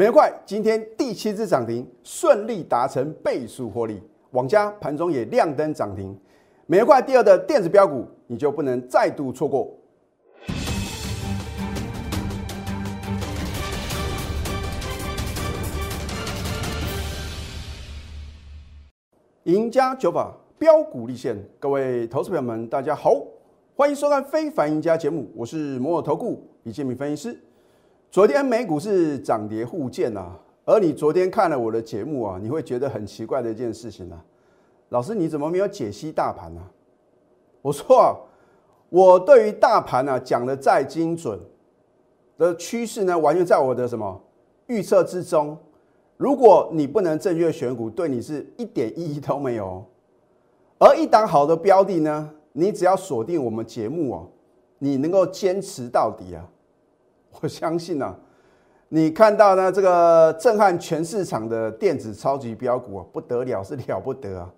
美元快今天第七只涨停，顺利达成倍数获利。网家盘中也亮灯涨停，美元快第二的电子标股，你就不能再度错过。赢家九法标股立现，各位投资朋友们，大家好，欢迎收看《非凡赢家》节目，我是摩尔投顾李建明分析师。昨天美股是涨跌互见啊，而你昨天看了我的节目啊，你会觉得很奇怪的一件事情啊，老师你怎么没有解析大盘呢？我说啊，我对于大盘呢讲的再精准的趋势呢，完全在我的什么预测之中。如果你不能正确选股，对你是一点意义都没有。而一档好的标的呢，你只要锁定我们节目哦，你能够坚持到底啊，我相信呢，你看到呢这个震撼全市场的电子超级标股啊，不得了，是了不得啊，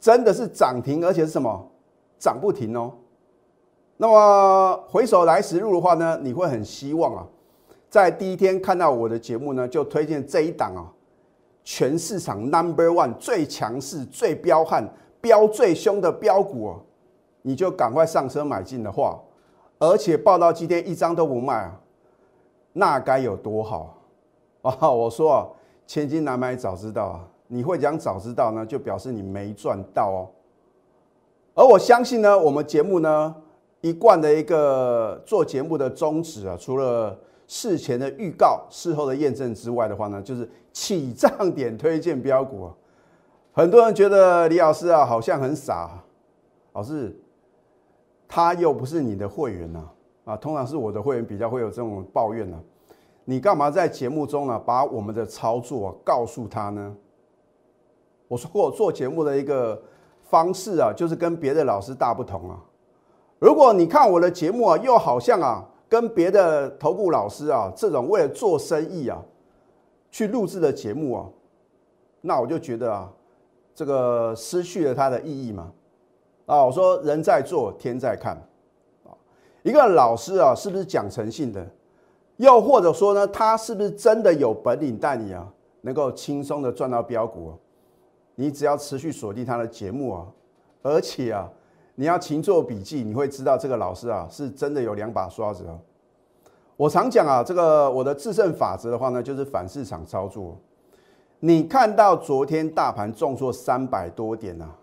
真的是涨停，而且是什么涨不停哦。那么回首来时路的话呢，你会很希望啊，在第一天看到我的节目呢，就推荐这一档啊。全市场 Number One 最强势、最彪悍、飙最凶的标股哦，你就赶快上车买进的话，而且报到今天一张都不卖啊，那该有多好 啊！我说啊，千金难买早知道啊，你会讲早知道呢，就表示你没赚到哦。而我相信呢，我们节目呢一贯的一个做节目的宗旨啊，除了事前的预告、事后的验证之外的话呢，就是起涨点推荐标股啊。很多人觉得李老师啊好像很傻，老师他又不是你的会员呐，啊通常是我的会员比较会有这种抱怨呢。你干嘛在节目中呢把我们的操作告诉他呢？我说过做节目的一个方式啊，就是跟别的老师大不同啊。如果你看我的节目啊，又好像啊。跟别的投顾老师啊，这种为了做生意啊，去录制的节目啊，那我就觉得啊，这个失去了它的意义嘛。啊，我说人在做天在看，一个老师啊，是不是讲诚信的？又或者说呢，他是不是真的有本领带你啊，能够轻松的赚到标股？你只要持续锁定他的节目啊，而且啊。你要勤做笔记，你会知道这个老师啊是真的有两把刷子哦。我常讲啊，这个我的制胜法则的话呢，就是反市场操作。你看到昨天大盘重挫三百多点啊，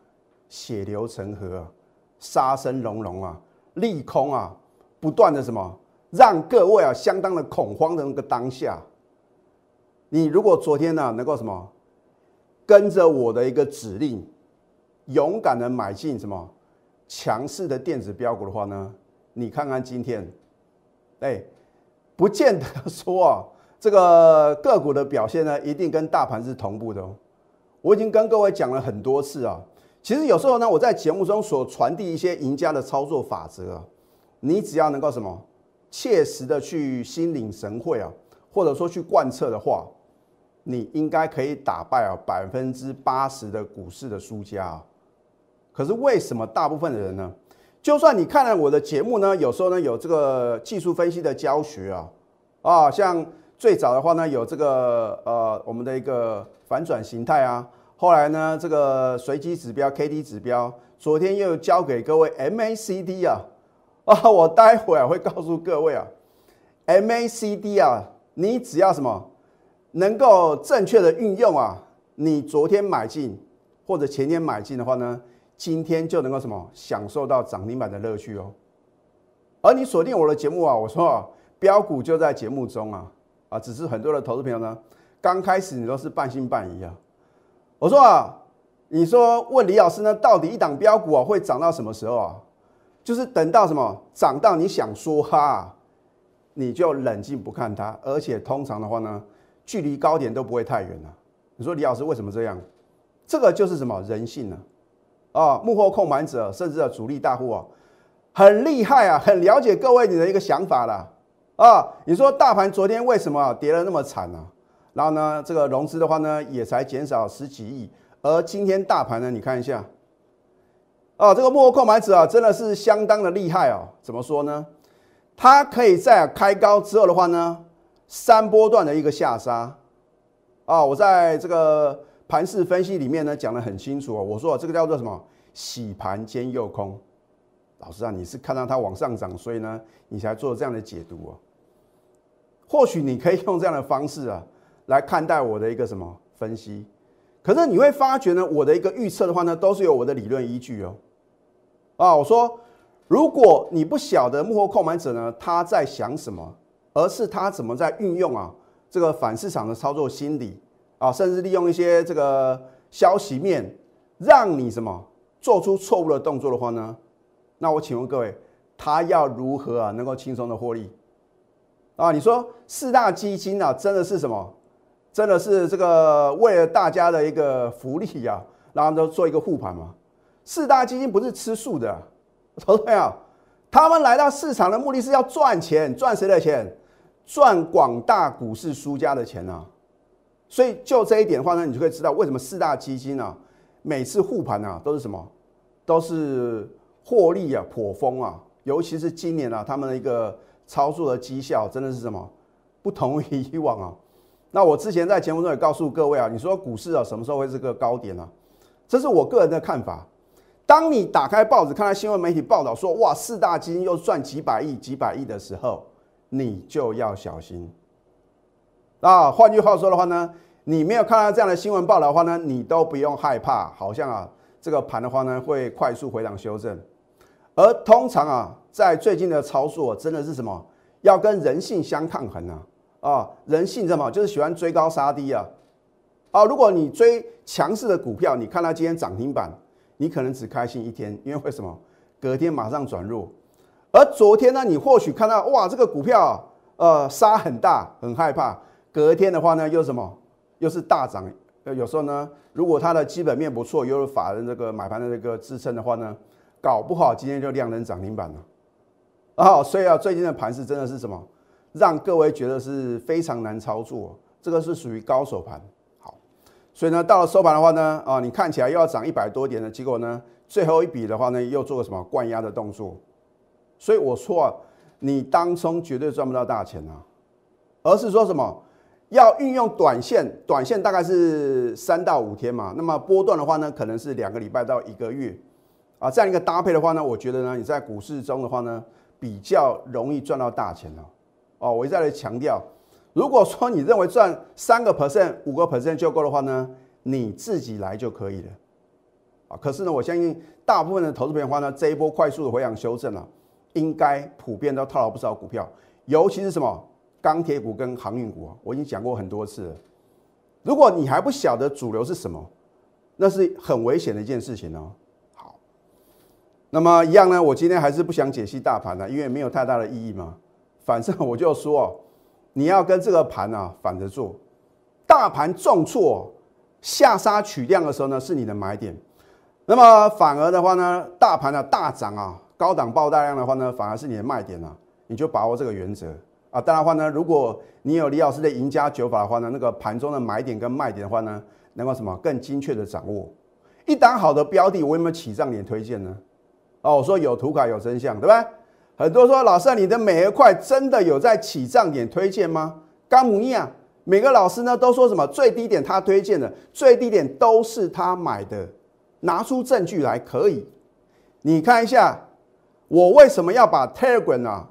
血流成河啊，杀声隆隆啊，利空啊，不断的什么，让各位啊相当的恐慌的那个当下，你如果昨天呢能够什么，跟着我的一个指令，勇敢的买进什么？强势的电子标股的话呢，你看看今天，哎，不见得说啊，这个个股的表现呢，一定跟大盘是同步的哦。我已经跟各位讲了很多次啊，其实有时候呢，我在节目中所传递一些赢家的操作法则，你只要能够什么，切实的去心领神会啊，或者说去贯彻的话，你应该可以打败啊百分之八十的股市的输家啊。可是为什么大部分的人呢？就算你看了我的节目呢，有时候呢有这个技术分析的教学啊，啊，像最早的话呢有这个呃我们的一个反转形态啊，后来呢这个随机指标 K D 指标，昨天又教给各位 M A C D 啊，啊，我待会儿会告诉各位啊，M A C D 啊，你只要什么能够正确的运用啊，你昨天买进或者前天买进的话呢？今天就能够什么享受到涨停板的乐趣哦，而你锁定我的节目啊，我说啊，标股就在节目中啊，啊，只是很多的投资朋友呢，刚开始你都是半信半疑啊。我说啊，你说问李老师呢，到底一档标股啊会涨到什么时候啊？就是等到什么涨到你想说哈，你就冷静不看它，而且通常的话呢，距离高点都不会太远了。你说李老师为什么这样？这个就是什么人性呢？啊，幕后控盘者，甚至啊主力大户啊，很厉害啊，很了解各位你的一个想法了啊。你说大盘昨天为什么跌得那么惨呢？然后呢，这个融资的话呢，也才减少十几亿。而今天大盘呢，你看一下，啊，这个幕后控盘者啊，真的是相当的厉害哦。怎么说呢？它可以在开高之后的话呢，三波段的一个下杀，啊，我在这个盘势分析里面呢讲得很清楚哦，我说这个叫做什么洗盘兼诱空。老师啊，你是看到它往上涨，所以呢你才做这样的解读哦。或许你可以用这样的方式啊来看待我的一个什么分析，可是你会发觉呢，我的一个预测的话呢，都是有我的理论依据哦。啊，我说如果你不晓得幕后购买者呢他在想什么，而是他怎么在运用啊。这个反市场的操作心理啊，甚至利用一些这个消息面，让你什么做出错误的动作的话呢？那我请问各位，他要如何啊能够轻松的获利？啊，你说四大基金啊，真的是什么？真的是这个为了大家的一个福利呀，然后都做一个护盘吗？四大基金不是吃素的，投资朋友，他们来到市场的目的是要赚钱，赚谁的钱？赚广大股市输家的钱呢，所以就这一点的话呢，你就可以知道为什么四大基金啊，每次护盘啊都是什么，都是获利啊颇丰啊，尤其是今年啊，他们的一个操作的绩效真的是什么不同于以往啊。那我之前在节目中也告诉各位啊，你说股市啊什么时候会是个高点呢？这是我个人的看法。当你打开报纸看到新闻媒体报道说哇四大基金又赚几百亿几百亿的时候，你就要小心啊！换句话说的话呢，你没有看到这样的新闻报道的话呢，你都不用害怕，好像啊，这个盘的话呢会快速回档修正。而通常啊，在最近的操作真的是什么？要跟人性相抗衡啊！啊，人性什么？就是喜欢追高杀低啊！啊，如果你追强势的股票，你看到今天涨停板，你可能只开心一天，因为为什么？隔天马上转弱。而昨天呢，你或许看到哇，这个股票呃杀很大，很害怕。隔天的话呢，又什么？又是大涨。呃，有时候呢，如果它的基本面不错，又有法人这个买盘的这个支撑的话呢，搞不好今天就量能涨停板了。啊，所以啊，最近的盘势真的是什么，让各位觉得是非常难操作。这个是属于高手盘。所以呢，到了收盘的话呢，啊，你看起来又要涨一百多点的结果呢，最后一笔的话呢，又做个什么灌压的动作。所以我说啊，你当中绝对赚不到大钱啊，而是说什么要运用短线，短线大概是三到五天嘛，那么波段的话呢，可能是两个礼拜到一个月啊，这样一个搭配的话呢，我觉得呢，你在股市中的话呢，比较容易赚到大钱哦。哦，我一再来强调，如果说你认为赚三个 percent、五个 percent 就够的话呢，你自己来就可以了啊。可是呢，我相信大部分的投资朋友的话呢，这一波快速的回档修正啊。应该普遍都套了不少股票，尤其是什么钢铁股跟航运股啊，我已经讲过很多次了。如果你还不晓得主流是什么，那是很危险的一件事情哦。好，那么一样呢，我今天还是不想解析大盘了，因为没有太大的意义嘛。反正我就说，你要跟这个盘啊反着做，大盘重挫下杀取量的时候呢，是你的买点。那么反而的话呢，大盘的大涨啊。高档爆大量的话呢，反而是你的卖点啊，你就把握这个原则啊。当然话呢，如果你有李老师的赢家九法的话呢，那个盘中的买点跟卖点的话呢，能够什么更精确的掌握。一档好的标的，我有没有起涨点推荐呢？哦，我说有图卡有真相，对吧？很多说老师，你的每一块真的有在起涨点推荐吗？刚母一啊，每个老师呢都说什么最低点他推荐的，最低点都是他买的，拿出证据来可以，你看一下。我为什么要把 Telegram 啊，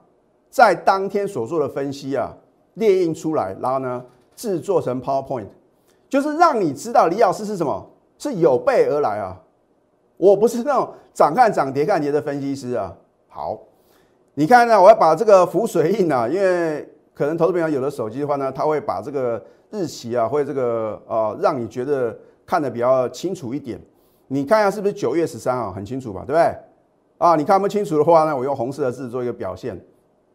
在当天所做的分析啊列印出来，然后呢制作成 PowerPoint，就是让你知道李老师是什么，是有备而来啊。我不是那种涨看涨跌看跌的分析师啊。好，你看呢，我要把这个浮水印啊，因为可能投资朋友有的手机的话呢，他会把这个日期啊，会这个呃，让你觉得看得比较清楚一点。你看一下是不是九月十三号，很清楚吧，对不对？啊，你看不清楚的话呢，我用红色的字做一个表现。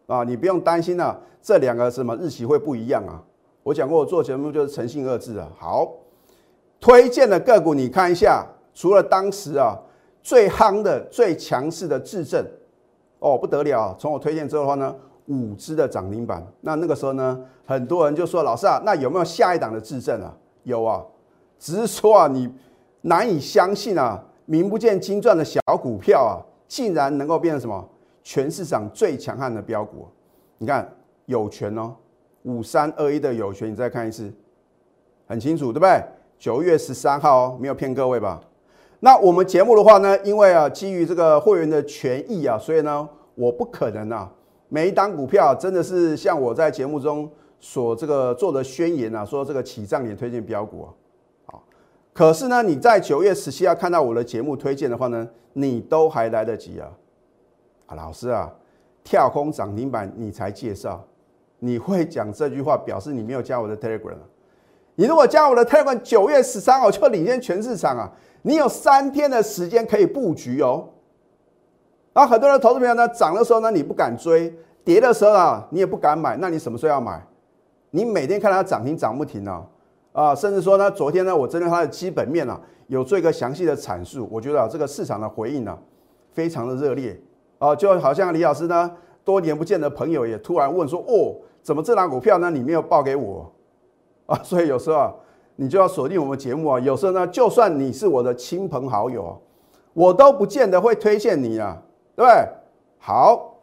啊，你不用担心啊，这两个什么日期会不一样啊？我讲过，我做节目就是诚信二字啊。好，推荐的个股你看一下，除了当时啊最夯的、最强势的智证，哦不得了，从我推荐之后的话呢，五只的涨停板。那那个时候呢，很多人就说老师啊，那有没有下一档的智正啊？有啊，只是说啊，你难以相信啊，名不见经传的小股票啊。竟然能够变成什么？全市场最强悍的标股，你看有权哦，五三二一的有权，你再看一次，很清楚，对不对？九月十三号哦，没有骗各位吧？那我们节目的话呢，因为啊，基于这个会员的权益啊，所以呢，我不可能啊，每一档股票真的是像我在节目中所这个做的宣言啊，说这个起涨点推荐标股啊，好，可是呢，你在九月十七号看到我的节目推荐的话呢，你都还来得及啊，啊，老师啊，跳空涨停板你才介绍，你会讲这句话，表示你没有加我的 Telegram。你如果加我的 Telegram，九月十三号就领先全市场啊！你有三天的时间可以布局哦。然后很多人投资朋友呢，涨的时候呢你不敢追，跌的时候啊你也不敢买，那你什么时候要买？你每天看它涨停涨不停啊啊！甚至说呢，昨天呢我针对它的基本面啊有做一个详细的阐述，我觉得啊这个市场的回应呢非常的热烈啊，就好像李老师呢多年不见的朋友也突然问说哦，怎么这档股票呢你没有报给我？啊，所以有时候啊，你就要锁定我们节目啊。有时候呢，就算你是我的亲朋好友，我都不见得会推荐你啊，对不对？好，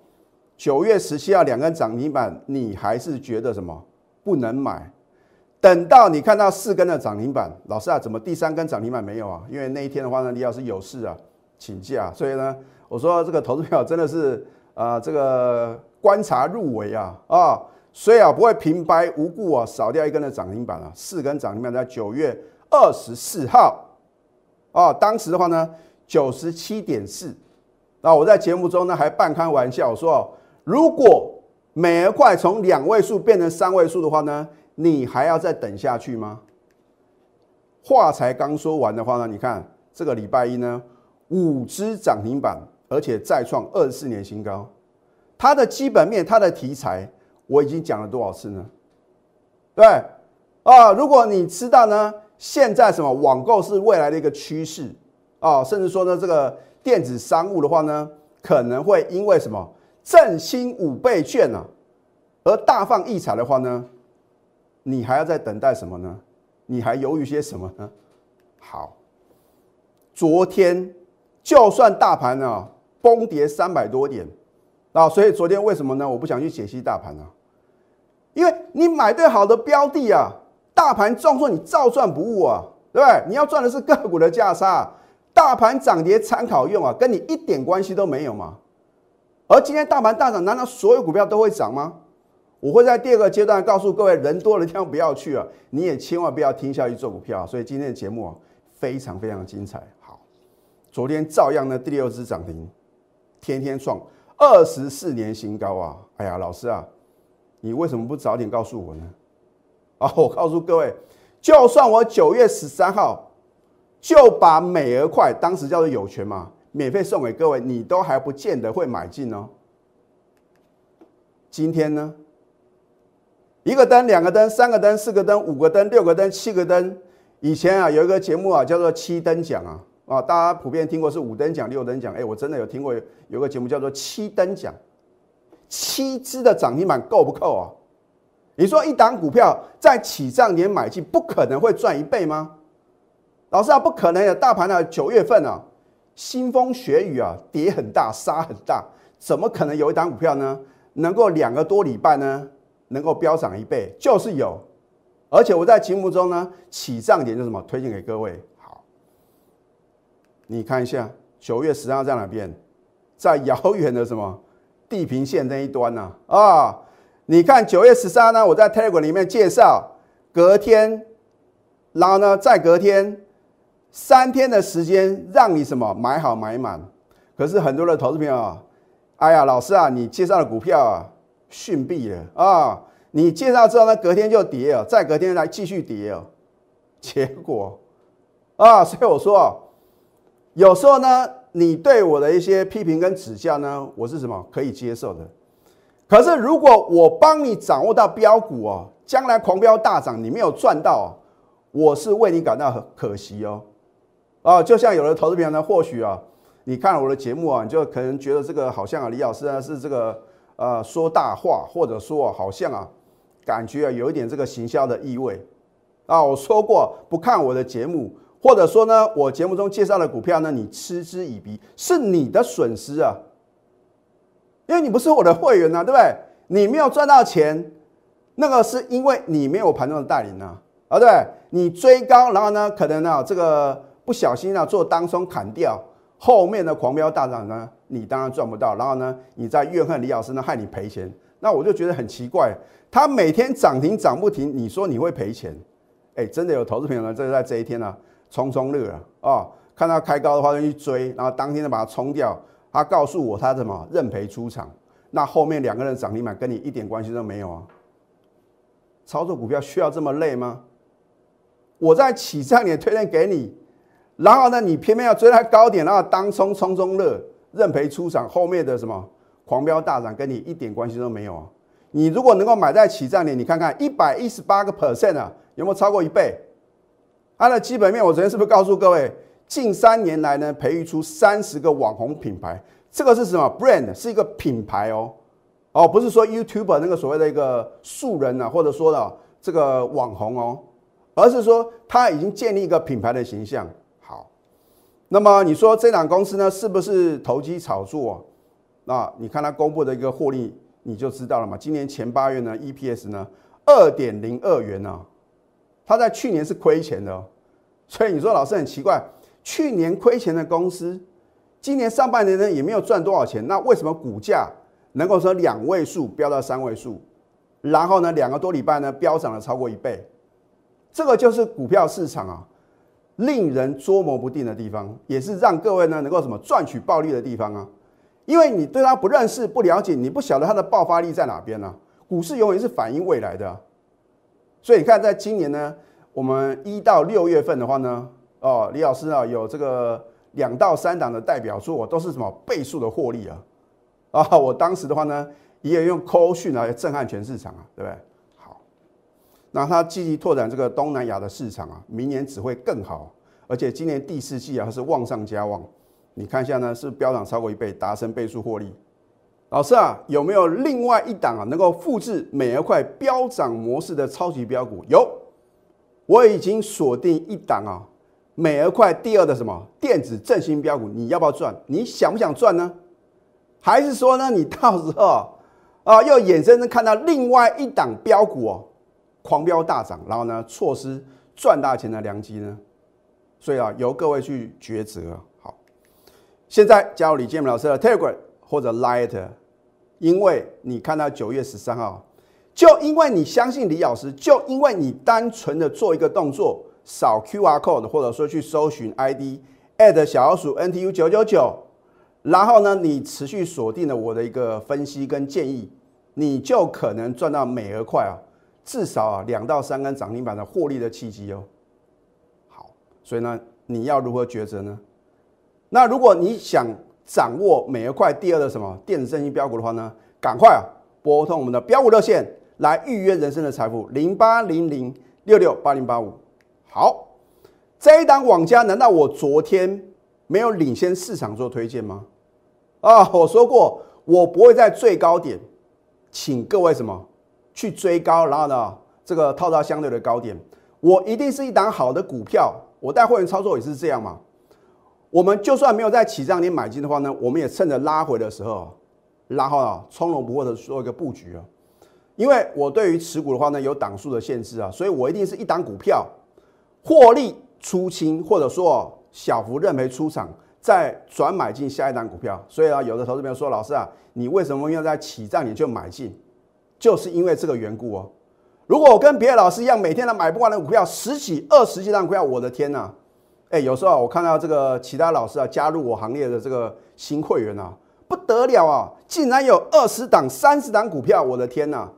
九月十七号两根涨停板，你还是觉得什么不能买？等到你看到四根的涨停板，老师啊，怎么第三根涨停板没有啊？因为那一天的话呢，李老师有事啊，请假，所以呢，我说这个投资票真的是啊，这个观察入围啊啊。所以啊，不会平白无故啊少掉一根的涨停板啊，四根涨停板在九月二十四号啊，当时的话呢九十七点四，那我在节目中呢还半开玩笑说，如果美而快从两位数变成三位数的话呢，你还要再等下去吗？话才刚说完的话呢，你看这个礼拜一呢五只涨停板，而且再创二十四年新高，它的基本面，它的题材。我已经讲了多少次呢？对，啊，如果你知道呢，现在什么网购是未来的一个趋势啊，甚至说呢，这个电子商务的话呢，可能会因为什么振兴五倍券啊，而大放异彩的话呢，你还要在等待什么呢？你还犹豫些什么呢？好，昨天就算大盘呢崩跌三百多点啊，所以昨天为什么呢？我不想去解析大盘啊。因为你买对好的标的啊，大盘重挫你照赚不误啊，对不对？你要赚的是个股的价差，大盘涨跌参考用啊，跟你一点关系都没有嘛。而今天大盘大涨，难道所有股票都会涨吗？我会在第二个阶段告诉各位，人多的地方不要去啊，你也千万不要听消息做股票。所以今天的节目啊，非常非常精彩。好，昨天照样呢第六只涨停，天天创二十四年新高啊！哎呀，老师啊。你为什么不早点告诉我呢？啊，我告诉各位，就算我九月十三号就把美而快当时叫做有权嘛，免费送给各位，你都还不见得会买进哦。今天呢，一个灯、两个灯、三个灯、四个灯、五个灯、六个灯、七个灯。以前啊，有一个节目啊，叫做七灯奖啊，啊，大家普遍听过是五灯奖、六灯奖。哎，我真的有听过有个节目叫做七灯奖。七只的涨停板够不够啊？你说一档股票在起涨点买进，不可能会赚一倍吗？老师啊，不可能的。大盘呢，九月份啊，腥风血雨啊，跌很大，杀很大，怎么可能有一档股票呢，能够两个多礼拜呢，能够飙涨一倍？就是有，而且我在节目中呢，起涨点就什么推荐给各位。好，你看一下九月十号在哪边？在遥远的什么？地平线那一端呢？啊，你看九月十三呢，我在 Telegram 里面介绍，隔天，然后呢，再隔天，三天的时间让你什么买好买满。可是很多的投资朋友啊，哎呀，老师啊，你介绍的股票啊，逊毙了啊！你介绍之后呢，隔天就跌了，再隔天来继续跌了，结果啊，所以我说，有时候呢。你对我的一些批评跟指教呢，我是什么可以接受的？可是如果我帮你掌握到标股哦，将来狂飙大涨，你没有赚到，我是为你感到很可惜哦。啊，就像有的投资朋友呢，或许啊，你看了我的节目啊，你就可能觉得这个好像啊，李老师呢是这个呃说大话，或者说好像啊，感觉啊有一点这个行销的意味啊。我说过不看我的节目。或者说呢，我节目中介绍的股票呢，你嗤之以鼻，是你的损失啊，因为你不是我的会员呐，对不对？你没有赚到钱，那个是因为你没有盘中的带领啊。啊，对，你追高，然后呢，可能呢这个不小心啊做当冲砍掉，后面的狂飙大涨呢，你当然赚不到，然后呢，你在怨恨李老师呢害你赔钱，那我就觉得很奇怪，他每天涨停涨不停，你说你会赔钱？哎，真的有投资朋友呢，这在这一天呢，冲冲乐啊，哦，看到开高的话就去追，然后当天就把它冲掉，他告诉我他什么认赔出场，那后面两个人涨停板跟你一点关系都没有啊？操作股票需要这么累吗？我在起涨点推荐给你，然后呢，你偏偏要追在高点，然后当冲冲冲乐，认赔出场，后面的什么狂飙大涨跟你一点关系都没有啊！你如果能够买在起涨点，你看看一百一十八个 percent 啊，有没有超过一倍？它的基本面，我昨天是不是告诉各位，近三年来呢，培育出三十个网红品牌，这个是什么 brand？是一个品牌哦，哦，不是说 YouTube 那个所谓的一个素人啊，或者说的这个网红哦。而是说，他已经建立一个品牌的形象。好，那么你说这档公司呢，是不是投机炒作？那你看它公布的一个获利，你就知道了嘛。今年前八月呢，EPS 呢二点零二元呢，它在去年是亏钱的。哦所以你说老师很奇怪，去年亏钱的公司，今年上半年呢也没有赚多少钱，那为什么股价能够从两位数飙到三位数，然后呢两个多礼拜呢飙涨了超过一倍？这个就是股票市场啊，令人捉摸不定的地方，也是让各位呢能够什么赚取暴利的地方啊。因为你对它不认识、不了解，你不晓得它的爆发力在哪边呢？股市永远是反映未来的，所以你看，在今年呢，我们一到六月份的话呢，哦，李老师啊，有这个两到三档的代表作，都是什么倍数的获利啊？啊，我当时的话呢，也用 call 讯来震撼全市场啊，对不对？好那他积极拓展这个东南亚的市场啊，明年只会更好，而且今年第四季啊是旺上加旺。你看一下呢，是飙涨超过一倍，达成倍数获利。老师啊，有没有另外一档啊能够复制美而快飙涨模式的超级标股？有，我已经锁定一档啊，美而快第二的什么电子振兴标股，你要不要赚？你想不想赚呢？还是说呢，你到时候啊又眼睁睁看到另外一档标股哦？狂飙大涨，然后呢，错失赚大钱的良机呢？所以啊，由各位去抉择。好，现在加入李建明老师的 Telegram 或者 Light，因为你看到九月十三号，就因为你相信李老师，就因为你单纯的做一个动作，扫 QR code，或者说去搜寻 I D，add 小老鼠 NTU 九九九，然后呢，你持续锁定了我的一个分析跟建议，你就可能赚到美而快啊！至少啊两到三根涨停板的获利的契机哦。好，所以呢，你要如何抉择呢？那如果你想掌握每一块第二的什么电子振兴标股的话呢，赶快啊拨通我们的标股热线来预约人生的财富零八零零六六八零八五。好，这一档网家难道我昨天没有领先市场做推荐吗？啊，我说过我不会在最高点，请各位什么？去追高，然后呢，这个套到相对的高点，我一定是一档好的股票。我带会员操作也是这样嘛。我们就算没有在起涨点买进的话呢，我们也趁着拉回的时候，然后啊，从容不迫的做一个布局啊。因为我对于持股的话呢，有档数的限制啊，所以我一定是一档股票获利出清，或者说小幅认赔出场，再转买进下一档股票。所以啊，有的投资朋友说，老师啊，你为什么要在起涨点就买进？就是因为这个缘故哦。如果我跟别的老师一样，每天都买不完的股票，十几、二十几张股票，我的天呐！哎，有时候我看到这个其他老师啊加入我行列的这个新会员啊，不得了啊，竟然有二十档、三十档股票，我的天呐！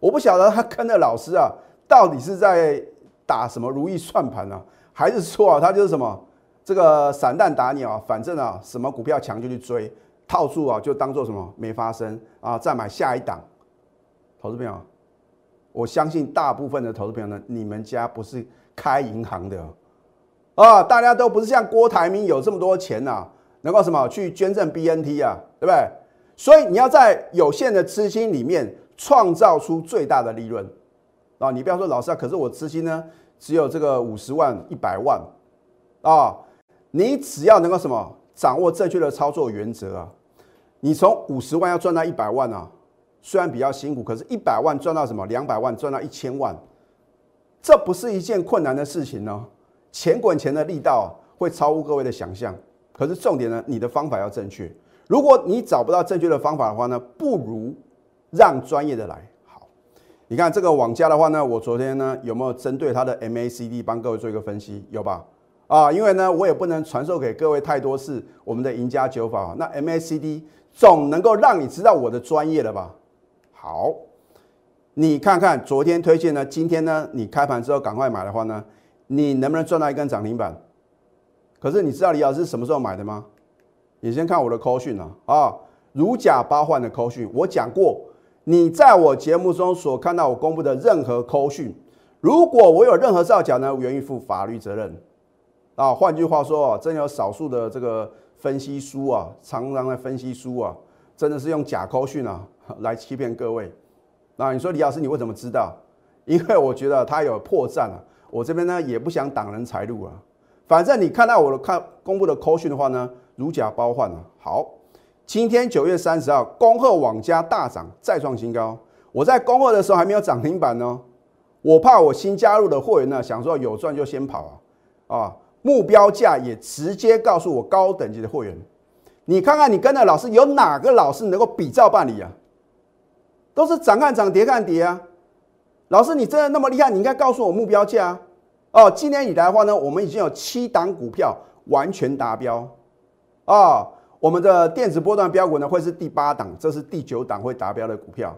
我不晓得他跟的老师啊，到底是在打什么如意算盘呢，还是说啊，他就是什么这个散弹打鸟，反正啊，什么股票强就去追，套住啊就当做什么没发生啊，再买下一档。投资朋友，我相信大部分的投资朋友呢，你们家不是开银行的啊，大家都不是像郭台铭有这么多钱呐，能够什么去捐赠 BNT 啊，对不对？所以你要在有限的资金里面创造出最大的利润啊！你不要说老师啊，可是我资金呢只有这个五十万、一百万啊，你只要能够什么掌握正确的操作原则啊，你从五十万要赚到一百万啊！虽然比较辛苦，可是，一百万赚到什么？两百万赚到一千万，这不是一件困难的事情呢。钱滚钱的力道会超乎各位的想象。可是重点呢，你的方法要正确。如果你找不到正确的方法的话呢，不如让专业的来。好，你看这个网家的话呢，我昨天呢有没有针对它的 MACD 帮各位做一个分析？有吧？啊，因为呢我也不能传授给各位太多次我们的赢家九法。那 MACD 总能够让你知道我的专业了吧？好，你看看昨天推荐呢，今天呢你开盘之后赶快买的话呢，你能不能赚到一根涨停板？可是你知道李老师什么时候买的吗？你先看我的扣讯啊啊，如假包换的扣讯，我讲过，你在我节目中所看到我公布的任何扣讯，如果我有任何造假呢，我愿意负法律责任啊。换句话说啊，真有少数的这个分析书啊，常常的分析书啊，真的是用假扣讯啊来欺骗各位。那你说李老师，你为什么知道？因为我觉得他有破绽啊，我这边呢也不想挡人财路啊。反正你看到我的看公布的扣讯的话呢？如假包换啊。好，今天九月三十号，恭贺网家大涨，再创新高。我在恭贺的时候还没有涨停板呢，我怕我新加入的会员呢，想说有赚就先跑啊啊！目标价也直接告诉我高等级的会员，你看看你跟的老师有哪个老师能够比照办理啊？都是涨看涨，跌看跌啊！老师，你真的那么厉害？你应该告诉我目标价啊哦。今年以来的话呢，我们已经有七档股票完全达标。啊，我们的电子波段标股呢会是第八档，这是第九档会达标的股票，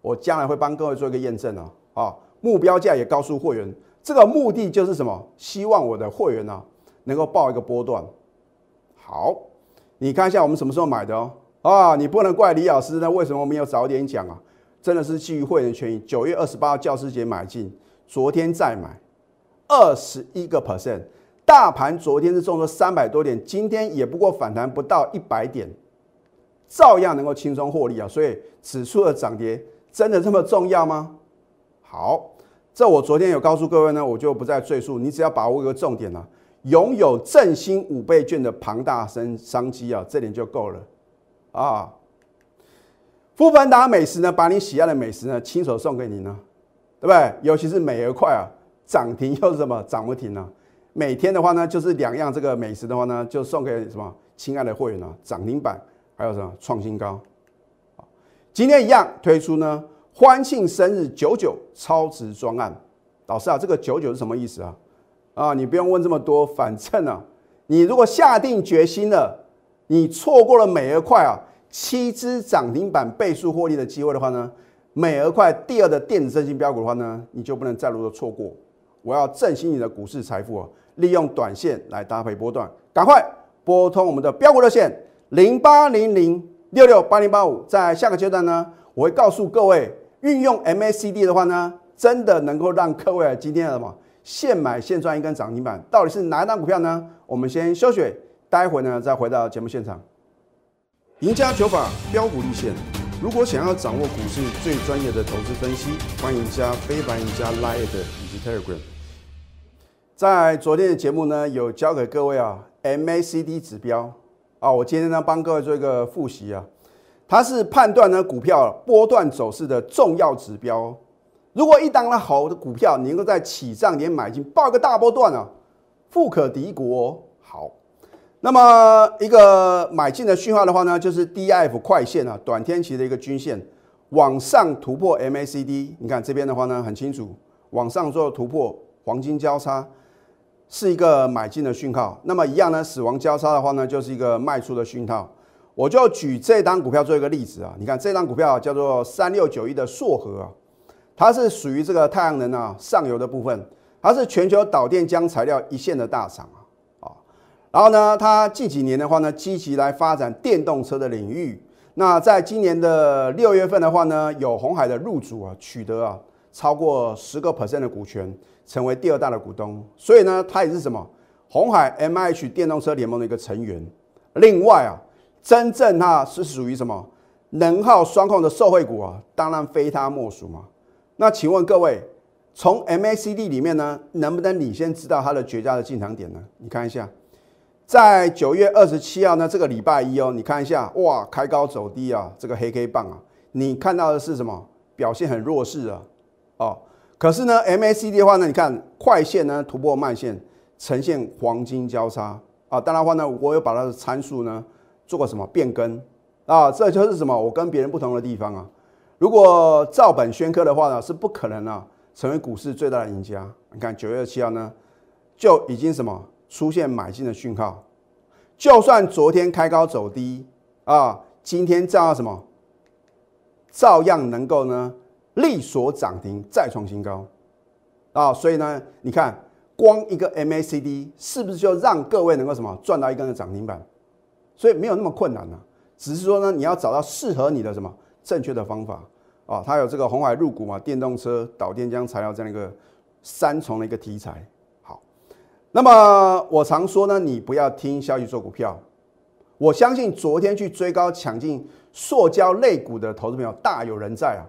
我将来会帮各位做一个验证啊。啊，目标价也告诉会员，这个目的就是什么？希望我的会员呢能够报一个波段。好，你看一下我们什么时候买的哦。啊，你不能怪李老师呢，为什么没有早点讲啊？真的是基于会员权益，九月二十八号教师节买进，昨天再买二十一个 percent。大盘昨天是重了三百多点，今天也不过反弹不到一百点，照样能够轻松获利啊！所以指数的涨跌真的这么重要吗？好，这我昨天有告诉各位呢，我就不再赘述。你只要把握一个重点啊，拥有振兴五倍券的庞大生商机啊，这点就够了啊！富凡达美食呢，把你喜爱的美食呢，亲手送给你呢，对不对？尤其是美而快啊，涨停又是什么？涨不停呢？每天的话呢，就是两样这个美食的话呢，就送给什么亲爱的会员呢？涨停板，还有什么创新高？今天一样推出呢，欢庆生日九九超值专案。老师啊，这个九九是什么意思啊？啊，你不用问这么多，反正啊，你如果下定决心了，你错过了美而快啊七只涨停板倍数获利的机会的话呢，美而快第二的电子振兴标股的话呢，你就不能再如的错过。我要振兴你的股市财富啊！利用短线来搭配波段，赶快拨通我们的标股热线零八零零六六八零八五。在下个阶段呢，我会告诉各位，运用 MACD 的话呢，真的能够让各位今天什么现买现赚一根涨停板。到底是哪一档股票呢？我们先休息，待会呢再回到节目现场。赢家九法标股立线，如果想要掌握股市最专业的投资分析，欢迎加非凡、赢家 Line 以及 Telegram。在昨天的节目呢，有教给各位啊，MACD 指标啊，我今天呢帮各位做一个复习啊，它是判断呢股票波段走势的重要指标。如果一档呢好的股票，你能够在起涨点买进，报个大波段啊，富可敌国。好，那么一个买进的讯号的话呢，就是 DIF 快线啊，短天期的一个均线往上突破 MACD，你看这边的话呢很清楚，往上做突破黄金交叉。是一个买进的讯号，那么一样呢？死亡交叉的话呢，就是一个卖出的讯号。我就举这张股票做一个例子啊，你看这张股票叫做三六九一的硕和啊，它是属于这个太阳能啊上游的部分，它是全球导电浆材料一线的大厂啊。然后呢，它近几年的话呢，积极来发展电动车的领域。那在今年的六月份的话呢，有红海的入主啊，取得啊超过十个 percent 的股权。成为第二大的股东，所以呢，它也是什么红海 M H 电动车联盟的一个成员。另外啊，真正它是属于什么能耗双控的受惠股啊，当然非它莫属嘛。那请问各位，从 M A C D 里面呢，能不能你先知道它的绝佳的进场点呢？你看一下，在九月二十七号呢，这个礼拜一哦，你看一下，哇，开高走低啊，这个黑 K 棒啊，你看到的是什么？表现很弱势啊，哦。可是呢，MACD 的话呢，你看快线呢突破慢线，呈现黄金交叉啊。当然的话呢，我有把它的参数呢做过什么变更啊？这就是什么？我跟别人不同的地方啊。如果照本宣科的话呢，是不可能啊成为股市最大的赢家。你看九月七号呢，就已经什么出现买进的讯号。就算昨天开高走低啊，今天照样什么，照样能够呢力所涨停再创新高啊。所以呢，你看光一个 MACD 是不是就让各位能够什么赚到一根的涨停板？所以没有那么困难呢，只是说呢，你要找到适合你的什么。正确的方法啊，它有这个红海入股嘛，电动车、导电浆材料这样一个三重的一个题材。那么我常说呢，你不要听消息做股票。我相信昨天去追高抢进塑胶类股的投资朋友大有人在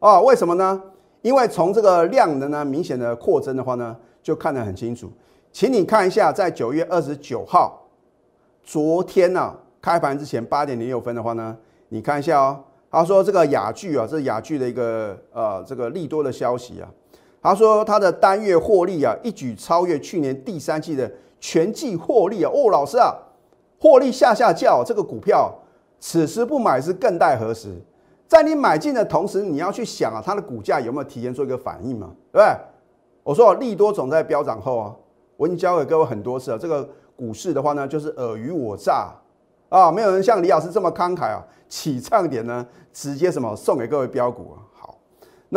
啊！啊，为什么呢？因为从这个量能呢明显的扩增的话呢，就看得很清楚。请你看一下，在九月二十九号，昨天呢开盘之前八点零六分的话呢，你看一下哦。他说：“这个雅聚啊，这雅聚的一个呃，这个利多的消息啊。他说他的单月获利啊，一举超越去年第三季的全季获利啊。哦，老师啊，获利下下叫，这个股票此时不买是更待何时？在你买进的同时，你要去想啊，它的股价有没有提前做一个反应嘛？对不对？我说利多总在飙涨后啊，我已经教给各位很多次了。这个股市的话呢，就是尔虞我诈啊，没有人像李老师这么慷慨啊。”起唱点呢，直接什么送给各位标股啊？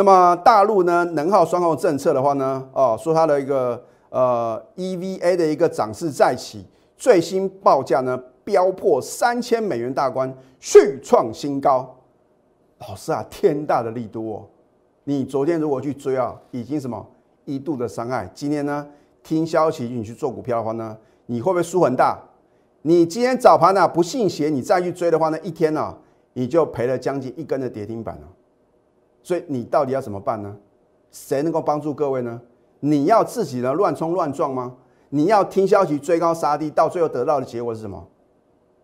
那么大陆呢，能耗双控政策的话呢，哦，说它的一个呃 EVA 的一个涨势再起，最新报价呢飙破三千美元大关，续创新高。老师啊，天大的利多哦！你昨天如果去追啊，已经什么一度的伤害。今天呢，听消息你去做股票的话呢，你会不会输很大？你今天早盘呢不信邪，你再去追的话呢，一天呢你就赔了将近一根的跌停板了。所以你到底要怎么办呢？谁能够帮助各位呢？你要自己呢乱冲乱撞吗？你要听消息追高杀低，到最后得到的结果是什么？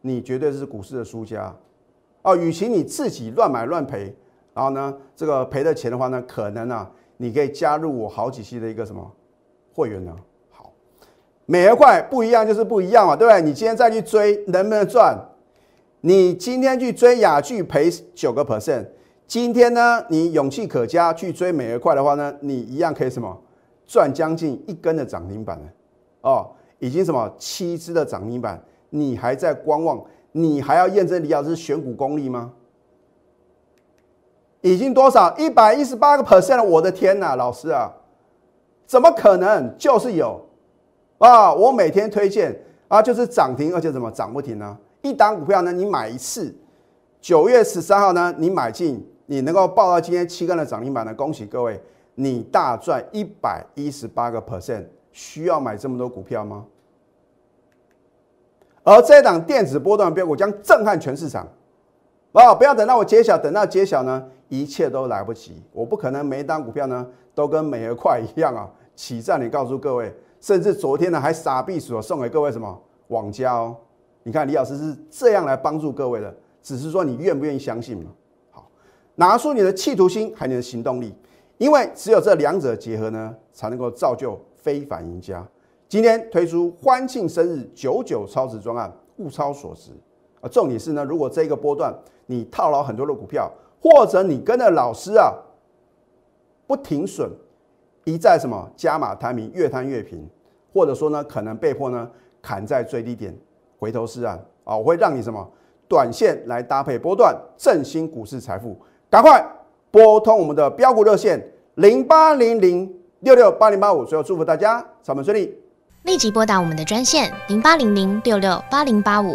你绝对是股市的输家哦。与其你自己乱买乱赔，然后呢这个赔的钱的话呢，可能啊你可以加入我好几期的一个什么会员呢？美元块不一样就是不一样嘛，对不对？你今天再去追能不能赚？你今天去追雅聚赔九个 percent，今天呢你勇气可嘉去追美元快的话呢，你一样可以什么赚将近一根的涨停板了哦，已经什么七只的涨停板，你还在观望？你还要验证李老师选股功力吗？已经多少一百一十八个 percent，我的天哪，老师啊，怎么可能？就是有。啊，我每天推荐啊，就是涨停，而且怎么涨不停呢？一档股票呢，你买一次，九月十三号呢，你买进，你能够报到今天七根的涨停板呢，恭喜各位，你大赚一百一十八个 percent。需要买这么多股票吗？而这档电子波段标股将震撼全市场。哦，不要等到我揭晓，等到揭晓呢，一切都来不及。我不可能每一档股票呢，都跟美而快一样啊，起站。你告诉各位。甚至昨天呢，还傻逼所送给各位什么网家哦？你看李老师是这样来帮助各位的，只是说你愿不愿意相信嘛？拿出你的企图心，还有你的行动力，因为只有这两者结合呢，才能够造就非凡赢家。今天推出欢庆生日九九超值专案，物超所值啊！重点是呢，如果这个波段你套牢很多的股票，或者你跟着老师啊不停损，一再什么加码摊平，越摊越平。或者说呢，可能被迫呢砍在最低点，回头是岸啊！我会让你什么短线来搭配波段，振兴股市财富。赶快拨通我们的标股热线零八零零六六八零八五。所有祝福大家上班顺利，立即拨打我们的专线零八零零六六八零八五。